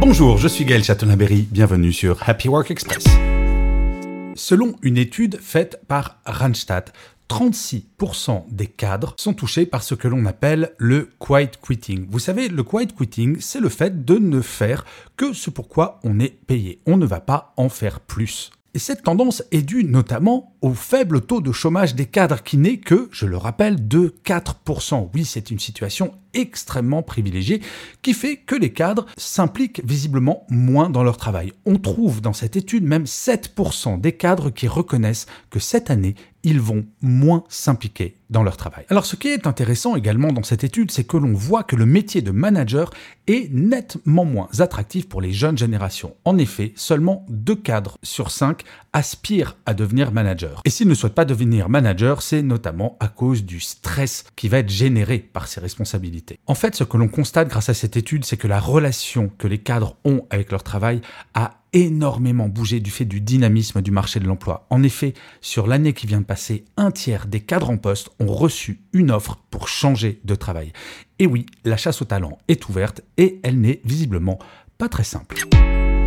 Bonjour, je suis Gaël Chatonaberry, bienvenue sur Happy Work Express. Selon une étude faite par Randstad, 36% des cadres sont touchés par ce que l'on appelle le quiet quitting. Vous savez, le quiet quitting, c'est le fait de ne faire que ce pourquoi on est payé. On ne va pas en faire plus. Et cette tendance est due notamment au faible taux de chômage des cadres qui n'est que, je le rappelle, de 4%. Oui, c'est une situation extrêmement privilégiée qui fait que les cadres s'impliquent visiblement moins dans leur travail. On trouve dans cette étude même 7% des cadres qui reconnaissent que cette année, ils vont moins s'impliquer dans leur travail. Alors ce qui est intéressant également dans cette étude, c'est que l'on voit que le métier de manager est nettement moins attractif pour les jeunes générations. En effet, seulement 2 cadres sur 5 aspirent à devenir manager. Et s'ils ne souhaitent pas devenir manager, c'est notamment à cause du stress qui va être généré par ces responsabilités. En fait, ce que l'on constate grâce à cette étude, c'est que la relation que les cadres ont avec leur travail a énormément bougé du fait du dynamisme du marché de l'emploi. En effet, sur l'année qui vient de passer, un tiers des cadres en poste ont reçu une offre pour changer de travail. Et oui, la chasse au talent est ouverte et elle n'est visiblement pas très simple.